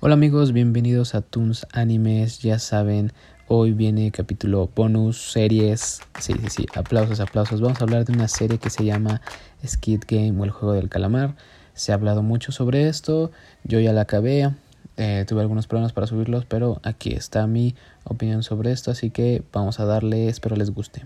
Hola amigos, bienvenidos a Toons Animes. Ya saben, hoy viene capítulo bonus, series. Sí, sí, sí, aplausos, aplausos. Vamos a hablar de una serie que se llama Skid Game o el juego del calamar. Se ha hablado mucho sobre esto. Yo ya la acabé. Eh, tuve algunos problemas para subirlos, pero aquí está mi opinión sobre esto. Así que vamos a darle, espero les guste.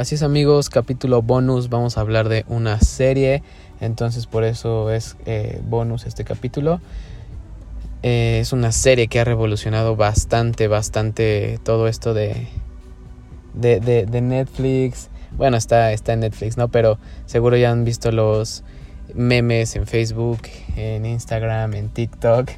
Así es amigos, capítulo bonus, vamos a hablar de una serie, entonces por eso es eh, bonus este capítulo. Eh, es una serie que ha revolucionado bastante, bastante todo esto de, de, de, Netflix. Bueno, está, está en Netflix, ¿no? Pero seguro ya han visto los memes en Facebook, en Instagram, en TikTok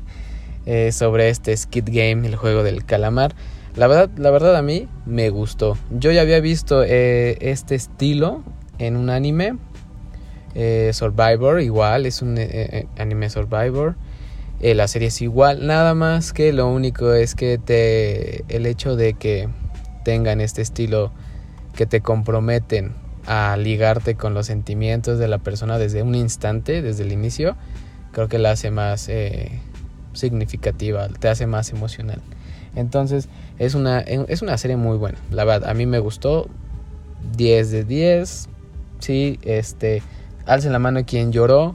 eh, sobre este Skid Game, el juego del calamar. La verdad, la verdad a mí me gustó. Yo ya había visto eh, este estilo en un anime. Eh, Survivor, igual, es un eh, anime Survivor. la serie es igual, nada más que lo único es que te. el hecho de que tengan este estilo que te comprometen a ligarte con los sentimientos de la persona desde un instante, desde el inicio, creo que la hace más significativa, te hace más emocional. Entonces, es una, es una serie muy buena. La verdad, a mí me gustó. 10 de 10. Sí, este. Alcen la mano quien lloró.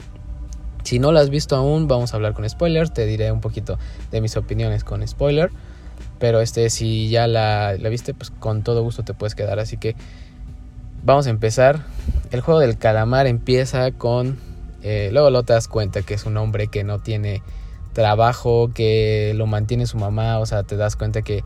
Si no la has visto aún, vamos a hablar con spoilers. Te diré un poquito de mis opiniones con spoiler. Pero este, si ya la, la viste, pues con todo gusto te puedes quedar. Así que vamos a empezar. El juego del calamar empieza con. Eh, luego lo te das cuenta que es un hombre que no tiene trabajo, que lo mantiene su mamá, o sea, te das cuenta que,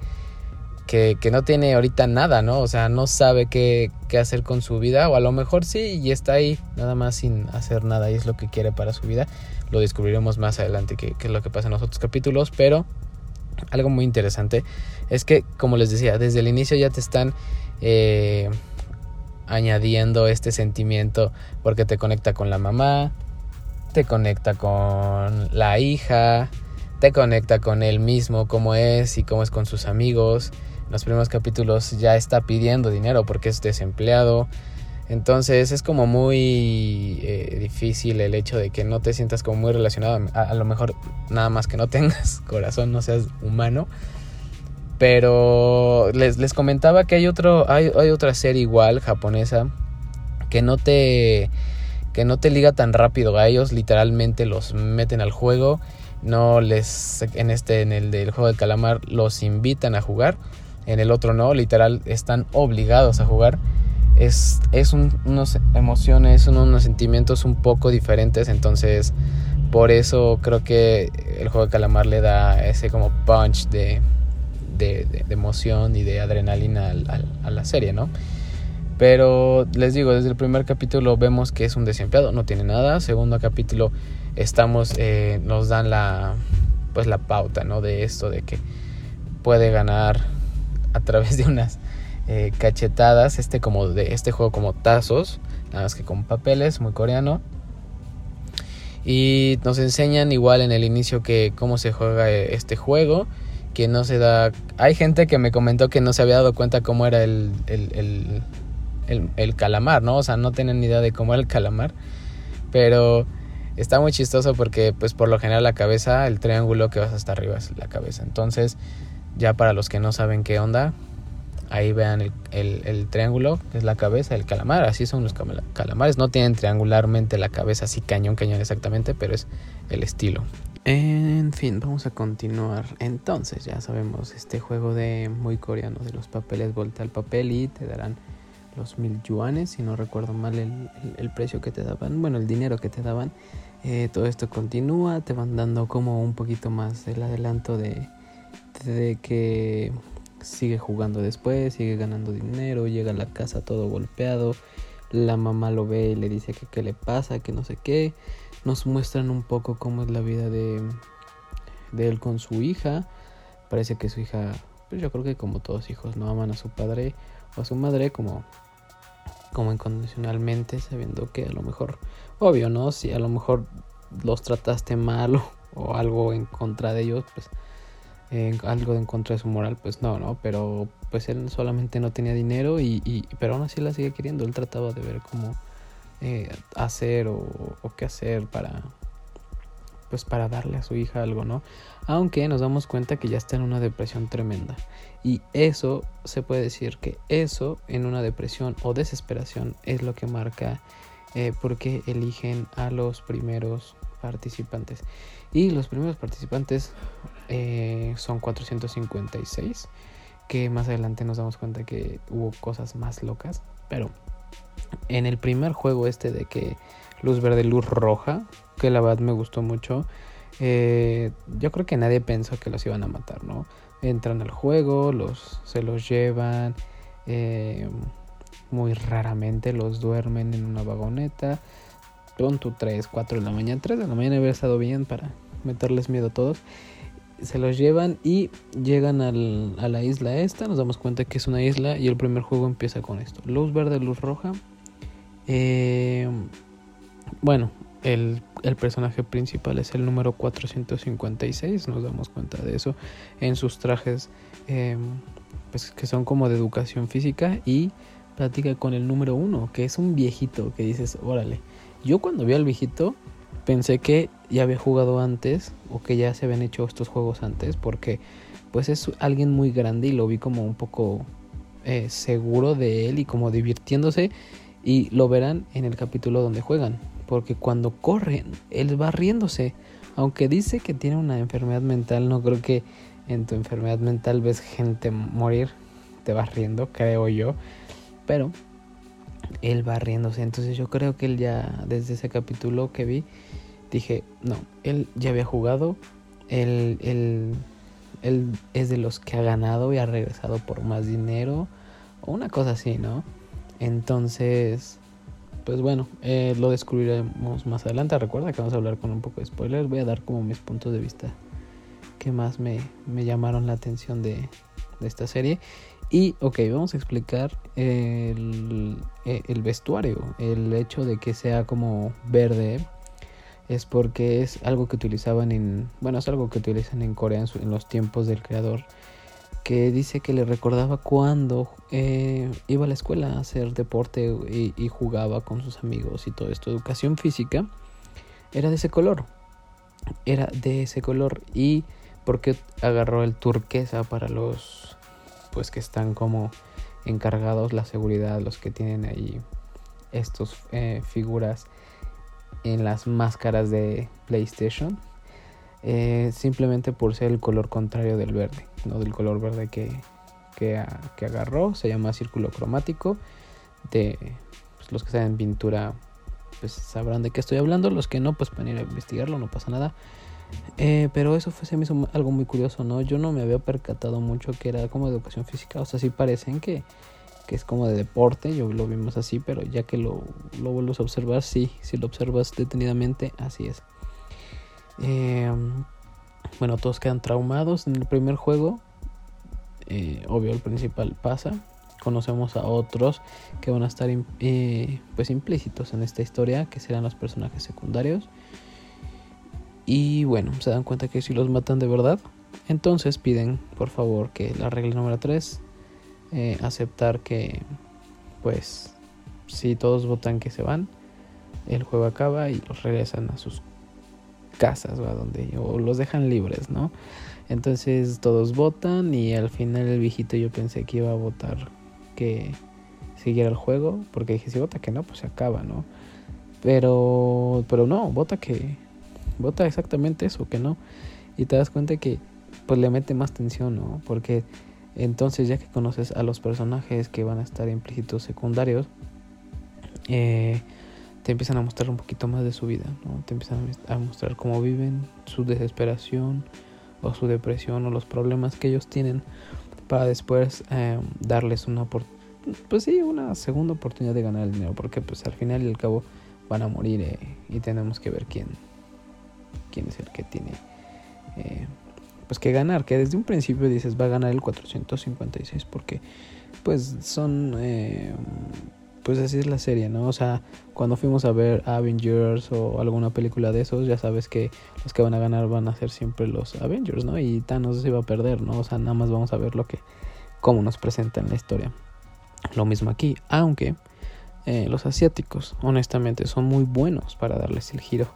que, no tiene ahorita nada, ¿no? O sea, no sabe qué, qué, hacer con su vida, o a lo mejor sí, y está ahí nada más sin hacer nada, y es lo que quiere para su vida. Lo descubriremos más adelante, qué es lo que pasa en los otros capítulos, pero algo muy interesante es que, como les decía, desde el inicio ya te están... Eh, añadiendo este sentimiento porque te conecta con la mamá, te conecta con la hija, te conecta con él mismo, cómo es y cómo es con sus amigos. Los primeros capítulos ya está pidiendo dinero porque es desempleado. Entonces es como muy eh, difícil el hecho de que no te sientas como muy relacionado. A, lo mejor nada más que no tengas corazón, no seas humano. Pero les, les comentaba que hay, otro, hay, hay otra serie igual japonesa que no te que no te liga tan rápido a ellos, literalmente los meten al juego, no les en este en el del juego del calamar los invitan a jugar, en el otro no, literal están obligados a jugar. Es, es unos emociones, unos sentimientos un poco diferentes, entonces por eso creo que el juego de calamar le da ese como punch de, de, emoción y de adrenalina a la serie, ¿no? Pero les digo, desde el primer capítulo vemos que es un desempleado, no tiene nada. Segundo capítulo estamos, eh, nos dan la, pues la pauta, ¿no? De esto, de que puede ganar a través de unas eh, cachetadas, este como de este juego como tazos, nada más que con papeles, muy coreano. Y nos enseñan igual en el inicio que cómo se juega eh, este juego, que no se da... Hay gente que me comentó que no se había dado cuenta cómo era el, el el, calamar, ¿no? O sea, no tienen ni idea de cómo era el calamar. Pero está muy chistoso porque, pues, por lo general la cabeza, el triángulo que vas hasta arriba es la cabeza. Entonces, ya para los que no saben qué onda, ahí vean el, triángulo, que es la cabeza del calamar. Así son los calamares. No tienen triangularmente la cabeza así cañón, cañón exactamente, pero es el estilo. En fin, vamos a continuar. Entonces, ya sabemos, este juego de muy coreano de los papeles, voltea al papel y te darán los mil yuanes, si no recuerdo mal el, precio que te daban, bueno, el dinero que te daban. Eh, todo esto continúa, te van dando como un poquito más el adelanto de, de que sigue jugando después, sigue ganando dinero, llega a la casa todo golpeado, la mamá lo ve y le dice que qué le pasa, que no sé qué. Nos muestran un poco cómo es la vida de, de él con su hija. Parece que su hija, pues yo creo que como todos hijos, no aman a su padre o a su madre como como incondicionalmente, sabiendo que a lo mejor, obvio, ¿no? Si a lo mejor los trataste mal o, algo en contra de ellos, pues algo en contra de su moral, pues no, ¿no? Pero pues él solamente no tenía dinero y, pero aún así la sigue queriendo. Él trataba de ver cómo eh, hacer o, o, qué hacer para pues para darle a su hija algo, ¿no? Aunque nos damos cuenta que ya está en una depresión tremenda. Y eso se puede decir que eso en una depresión o desesperación es lo que marca eh, por qué eligen a los primeros participantes. Y los primeros participantes eh, son 456, que más adelante nos damos cuenta que hubo cosas más locas. Pero en el primer juego este de que luz verde, luz roja, que la verdad me gustó mucho, eh, yo creo que nadie pensó que los iban a matar, ¿no? Entran al juego, los, se los llevan, eh, muy raramente los duermen en una vagoneta. Tonto 3, 4 de la mañana, 3 de la mañana había estado bien para meterles miedo a todos. Se los llevan y llegan al, a la isla esta. Nos damos cuenta que es una isla y el primer juego empieza con esto. Luz verde, luz roja. Eh, bueno, el, el, personaje principal es el número 456. Nos damos cuenta de eso en sus trajes eh, pues, que son como de educación física y platica con el número uno, que es un viejito que dices, órale. Yo cuando vi al viejito pensé que ya había jugado antes o que ya se habían hecho estos juegos antes porque pues es alguien muy grande y lo vi como un poco eh, seguro de él y como divirtiéndose y lo verán en el capítulo donde juegan porque cuando corren él va riéndose. Aunque dice que tiene una enfermedad mental no creo que en tu enfermedad mental ves gente morir te vas riendo creo yo. Pero él va riéndose. Entonces yo creo que él ya, desde ese capítulo que vi, dije, no, él ya había jugado, él, él, él es de los que ha ganado y ha regresado por más dinero, o una cosa así, ¿no? Entonces, pues bueno, eh, lo descubriremos más adelante. Recuerda que vamos a hablar con un poco de spoilers. Voy a dar como mis puntos de vista que más me, me llamaron la atención de, de esta serie. Y, ok, vamos a explicar el, e, el, vestuario. El hecho de que sea como verde es porque es algo que utilizaban en, bueno, es algo que utilizan en Corea en, los tiempos del creador, que dice que le recordaba cuando eh, iba a la escuela a hacer deporte y, y jugaba con sus amigos y todo esto. Educación física era de ese color, era de ese color y porque agarró el turquesa para los pues que están como encargados la seguridad, los que tienen ahí estos eh, figuras en las máscaras de PlayStation. Eh, simplemente por ser el color contrario del verde, no del color verde que, que, agarró, se llama círculo cromático. De pues, los que saben pintura, pues sabrán de qué estoy hablando. Los que no, pues pueden ir a investigarlo, no pasa nada. Eh, pero eso fue, algo muy curioso, ¿no? Yo no me había percatado mucho que era como educación física. O sea, sí parecen que, que es como de deporte, yo lo vimos así, pero ya que lo, lo vuelves a observar, sí, si lo observas detenidamente, así es. Eh, bueno, todos quedan traumados en el primer juego. Eh, obvio, el principal pasa. Conocemos a otros que van a estar pues implícitos en esta historia, que serán los personajes secundarios. Y bueno, se dan cuenta que si los matan de verdad, entonces piden por favor que la regla número 3, eh, aceptar que pues si todos votan que se van, el juego acaba y los regresan a sus casas o a donde o los dejan libres, ¿no? Entonces todos votan y al final el viejito yo pensé que iba a votar que siguiera el juego, porque dije si vota que no, pues se acaba, ¿no? Pero pero no, vota que vota exactamente eso, que no. Y te das cuenta que pues le mete más tensión, ¿no? Porque entonces ya que conoces a los personajes que van a estar implícitos secundarios, eh, te empiezan a mostrar un poquito más de su vida, ¿no? Te empiezan a mostrar cómo viven, su desesperación o su depresión o los problemas que ellos tienen para después eh, darles una pues sí, una segunda oportunidad de ganar el dinero, porque pues al final y al cabo van a morir eh, y tenemos que ver quién, quién es el que tiene eh, pues que ganar, que desde un principio dices va a ganar el 456 porque pues son eh, pues así es la serie, ¿no? O sea, cuando fuimos a ver Avengers o alguna película de esos, ya sabes que los que van a ganar van a ser siempre los Avengers, ¿no? Y Thanos se va a perder, ¿no? O sea, nada más vamos a ver lo que como nos presentan la historia. Lo mismo aquí, aunque eh, los asiáticos honestamente son muy buenos para darles el giro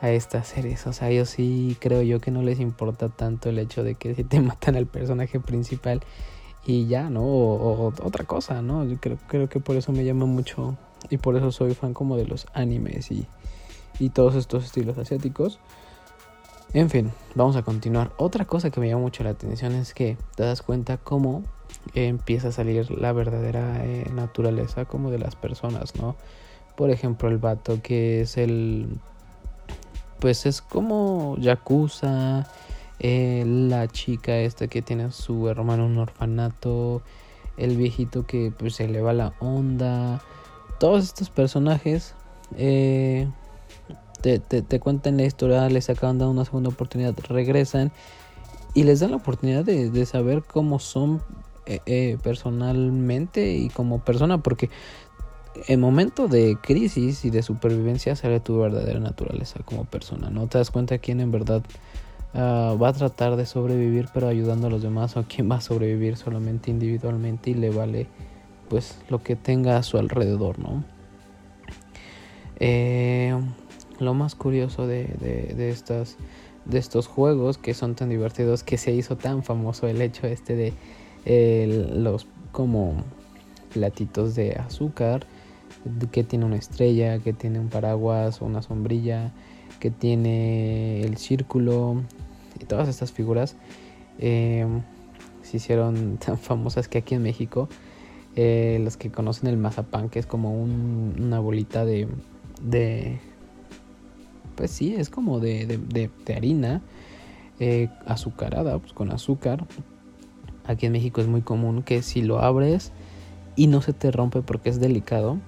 a estas series. O sea, yo sí creo yo que no les importa tanto el hecho de que si te matan al personaje principal y ya, ¿no? O, otra cosa, ¿no? Yo creo, creo que por eso me llama mucho y por eso soy fan como de los animes y, y todos estos estilos asiáticos. En fin, vamos a continuar. Otra cosa que me llama mucho la atención es que te das cuenta cómo empieza a salir la verdadera eh, naturaleza como de las personas, ¿no? Por ejemplo, el vato que es el... Pues es como Yakuza, eh, la chica esta que tiene a su hermano en un orfanato, el viejito que pues se le va la onda, todos estos personajes eh, te, te, cuentan la historia, les acaban dando una segunda oportunidad, regresan y les dan la oportunidad de, de saber cómo son eh, personalmente y como persona, porque en momento de crisis y de supervivencia sale tu verdadera naturaleza como persona, ¿no? Te das cuenta quién en verdad ah, va a tratar de sobrevivir pero ayudando a los demás o quién va a sobrevivir solamente individualmente y le vale pues lo que tenga a su alrededor, ¿no? Eh, lo más curioso de, de, estas, de estos juegos que son tan divertidos que se hizo tan famoso el hecho este de los como platitos de azúcar que tiene una estrella, que tiene un paraguas o una sombrilla, que tiene el círculo y todas estas figuras em, se hicieron tan famosas que aquí en México eh, los que conocen el mazapán que es como una bolita de, pues sí, es como de, de, harina eh, azucarada, pues con azúcar. Aquí en México es muy común que si lo abres y no se te rompe porque es delicado,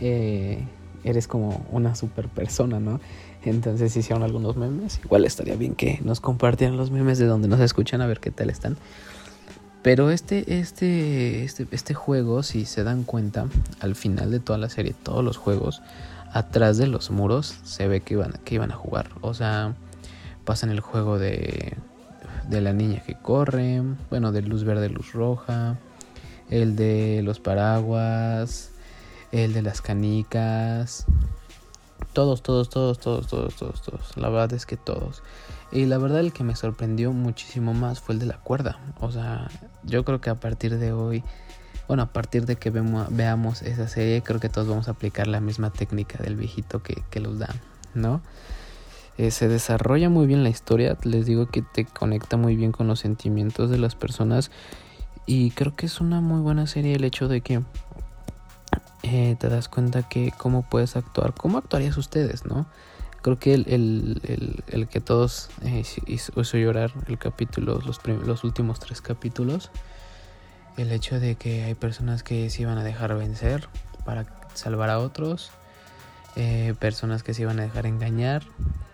eh, eres como una super persona, ¿no? Entonces hicieron algunos memes. Igual estaría bien que nos compartieran los memes de donde nos escuchan a ver qué tal están. Pero este, este, este, este juego, si se dan cuenta, al final de toda la serie, todos los juegos, atrás de los muros se ve que iban, que iban a jugar. O sea, pasan el juego de, de la niña que corre, bueno, de luz verde, luz roja, el de los paraguas, el de las canicas. Todos, todos, todos, todos, todos, todos, todos. La verdad es que todos. Y la verdad el que me sorprendió muchísimo más fue el de la cuerda. O sea, yo creo que a partir de hoy bueno, a partir de que veamos esa serie, creo que todos vamos a aplicar la misma técnica del viejito que, los da, ¿no? Eh, se desarrolla muy bien la historia, les digo que te conecta muy bien con los sentimientos de las personas y creo que es una muy buena serie el hecho de que eh, te das cuenta que cómo puedes actuar, cómo actuarías ustedes, ¿no? Creo que el, que todos eh, hizo, llorar el capítulo, los, los últimos tres capítulos, el hecho de que hay personas que se iban a dejar vencer para salvar a otros, eh, personas que se iban a dejar engañar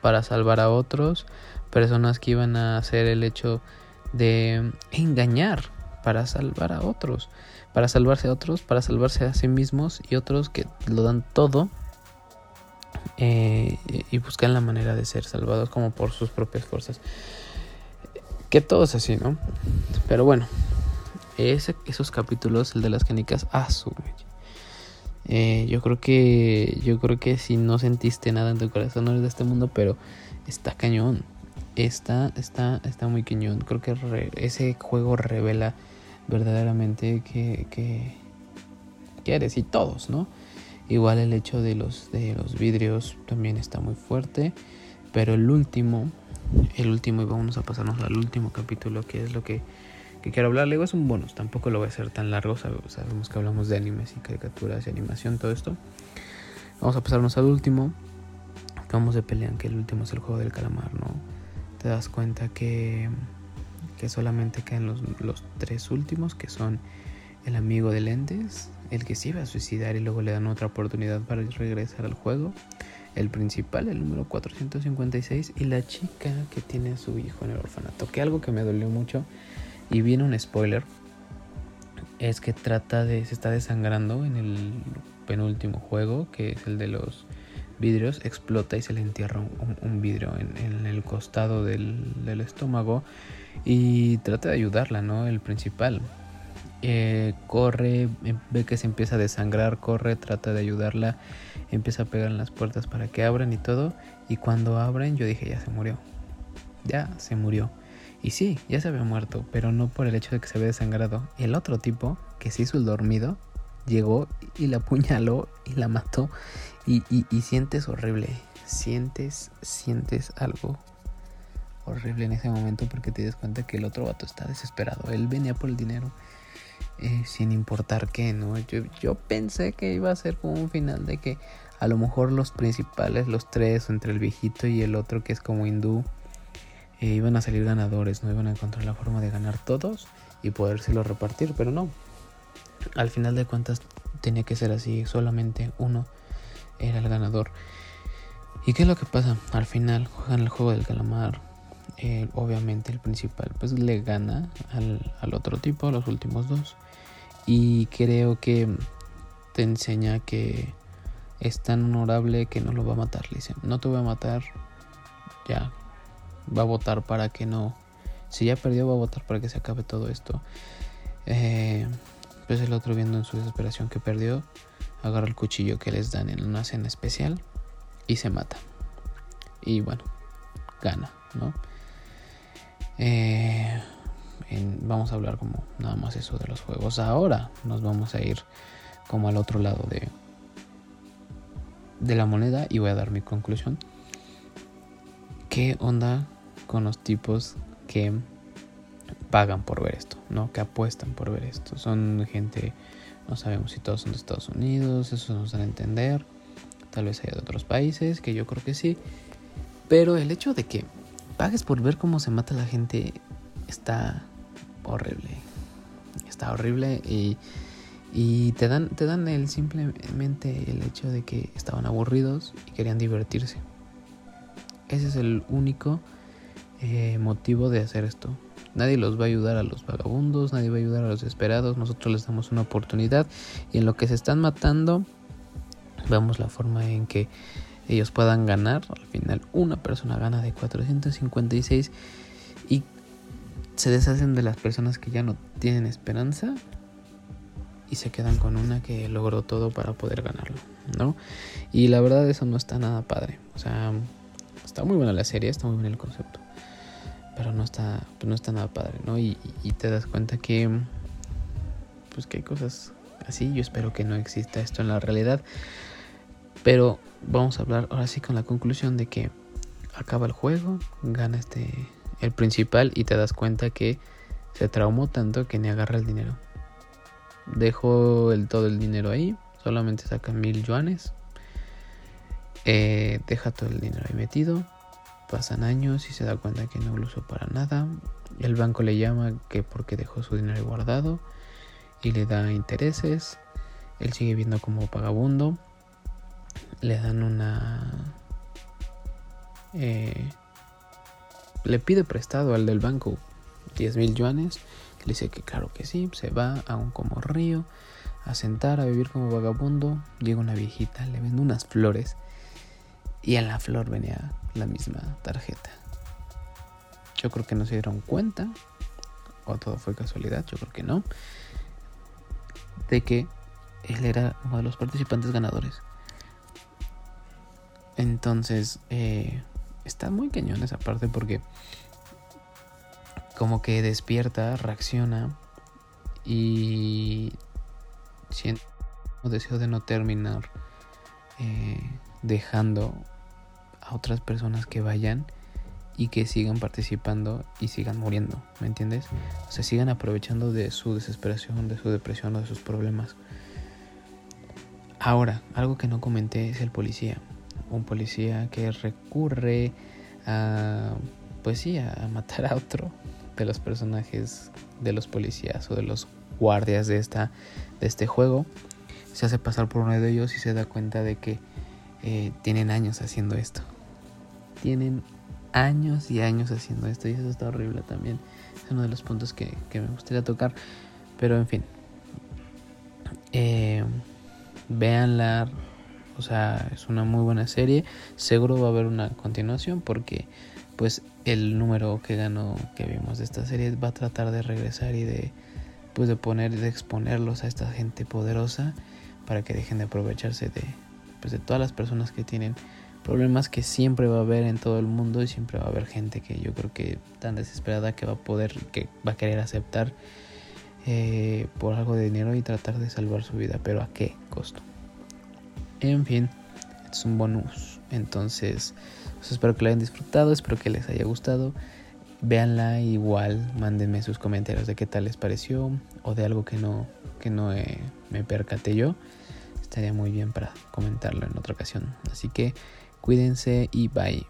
para salvar a otros, personas que iban a hacer el hecho de engañar para salvar a otros, para salvarse a otros, para salvarse a sí mismos y otros que lo dan todo eh, y buscan la manera de ser salvados como por sus propias fuerzas. Que todo es así, ¿no? Pero bueno, esos capítulos, el de las canicas, ah, eh, yo creo que yo creo que si no sentiste nada en tu corazón no eres de este mundo, pero está cañón. Está, está, está muy cañón. Creo que ese juego revela verdaderamente que, que, y todos, ¿no? Igual el hecho de los, de los vidrios también está muy fuerte. Pero el último, el último, y vamos a pasarnos al último capítulo, que es lo que quiero hablar. Luego es un bonus, tampoco lo voy a hacer tan largo. Sabemos que hablamos de animes y caricaturas y animación, todo esto. Vamos a pasarnos al último. Acabamos de pelear, que el último es el juego del calamar, ¿no? Te das cuenta que, que solamente quedan los, los tres últimos, que son el amigo de lentes, el que se iba a suicidar y luego le dan otra oportunidad para regresar al juego, el principal, el número 456, y la chica que tiene a su hijo en el orfanato, que algo que me dolió mucho y viene un spoiler. Es que trata de. se está desangrando en el penúltimo juego, que es el de los vidrios. Explota y se le entierra un, vidrio en, el costado del, estómago. Y trata de ayudarla, ¿no? El principal. Eh, corre, em, ve que se empieza a desangrar, corre, trata de ayudarla, empieza a pegar en las puertas para que abran y todo. Y cuando abren yo dije, ya se murió. Ya se murió. Y sí, ya se había muerto, pero no por el hecho de que se había desangrado. El otro tipo, que se hizo el dormido, llegó y la apuñaló y la mató. Y, y, sientes horrible. Sientes, sientes algo horrible en ese momento porque te das cuenta que el otro vato está desesperado. Él venía por el dinero. Eh, sin importar qué, ¿no? Yo, yo pensé que iba a ser como un final de que a lo mejor los principales, los tres, entre el viejito y el otro que es como hindú, eh, iban a salir ganadores, no iban a encontrar la forma de ganar todos y podérselo repartir, pero no. Al final de cuentas tenía que ser así, solamente uno era el ganador. ¿Y qué es lo que pasa? Al final juegan el juego del calamar. Obviamente el principal pues le gana al, al otro tipo, a los últimos dos. Y creo que te enseña que es tan honorable que no lo va a matar. Le dice, no te voy a matar, ya, va a votar para que no. Si ya perdió, va a votar para que se acabe todo esto. Eh, pues el otro, viendo en su desesperación que perdió, agarra el cuchillo que les dan en una cena especial y se mata. Y bueno, gana, ¿no? Eh, vamos a hablar como nada más eso de los juegos. Ahora nos vamos a ir como al otro lado de, de la moneda y voy a dar mi conclusión. ¿Qué onda con los tipos que pagan por ver esto, ¿no? Que apuestan por ver esto. Son gente, no sabemos si todos son de Estados Unidos, eso nos dan a entender. Tal vez haya de otros países, que yo creo que sí. Pero el hecho de que pagues por ver cómo se mata la gente está horrible. Está horrible y, te dan, te dan el simplemente el hecho de que estaban aburridos y querían divertirse. Ese es el único eh, motivo de hacer esto. Nadie los va a ayudar a los vagabundos, nadie va a ayudar a los desesperados, nosotros les damos una oportunidad y en lo que se están matando, vemos la forma en que ellos puedan ganar. Al final una persona gana de 456 y se deshacen de las personas que ya no tienen esperanza y se quedan con una que logró todo para poder ganarlo, ¿no? Y la verdad eso no está nada padre. O sea, está muy buena la serie, está muy bien el concepto pero no está, pues no está nada padre, ¿no? Y, te das cuenta que, pues que hay cosas así. Yo espero que no exista esto en la realidad. Pero vamos a hablar ahora sí con la conclusión de que acaba el juego, gana este el principal y te das cuenta que se traumó tanto que ni agarra el dinero. Dejó el, todo el dinero ahí, solamente saca mil yuanes. Eh, deja todo el dinero ahí metido Pasan años y se da cuenta que no lo usó para nada. El banco le llama que porque dejó su dinero guardado y le da intereses. Él sigue viendo como vagabundo. Le dan una... Eh, le pide prestado al del banco 10 mil yuanes. Le dice que claro que sí. Se va a un como río a sentar, a vivir como vagabundo. Llega una viejita, le vende unas flores. Y en la flor venía la misma tarjeta. Yo creo que no se dieron cuenta, o todo fue casualidad, yo creo que no, de que él era uno de los participantes ganadores. Entonces, eh, está muy cañón esa parte porque como que despierta, reacciona y siente un deseo de no terminar eh, dejando a otras personas que vayan y que sigan participando y sigan muriendo, ¿me entiendes? O sea, sigan aprovechando de su desesperación, de su depresión o de sus problemas. Ahora, algo que no comenté es el policía. Un policía que recurre a, pues sí, a matar a otro de los personajes de los policías o de los guardias de, esta, de este juego. Se hace pasar por uno de ellos y se da cuenta de que eh, tienen años haciendo esto tienen años y años haciendo esto y eso está horrible también. Es uno de los puntos que, me gustaría tocar. Pero en fin. Eh, véanla. O sea, es una muy buena serie. Seguro va a haber una continuación porque pues el número que ganó que vimos de esta serie va a tratar de regresar y de, pues de poner, de exponerlos a esta gente poderosa para que dejen de aprovecharse de, pues de todas las personas que tienen problemas que siempre va a haber en todo el mundo y siempre va a haber gente que yo creo que tan desesperada que va a poder, que va a querer aceptar eh, por algo de dinero y tratar de salvar su vida, pero a qué costo. En fin, es un bonus. Entonces, pues espero que lo hayan disfrutado, espero que les haya gustado. Véanla igual, mándenme sus comentarios de qué tal les pareció o de algo que no, que no eh, me percaté yo. Estaría muy bien para comentarlo en otra ocasión. Así que cuídense y bye.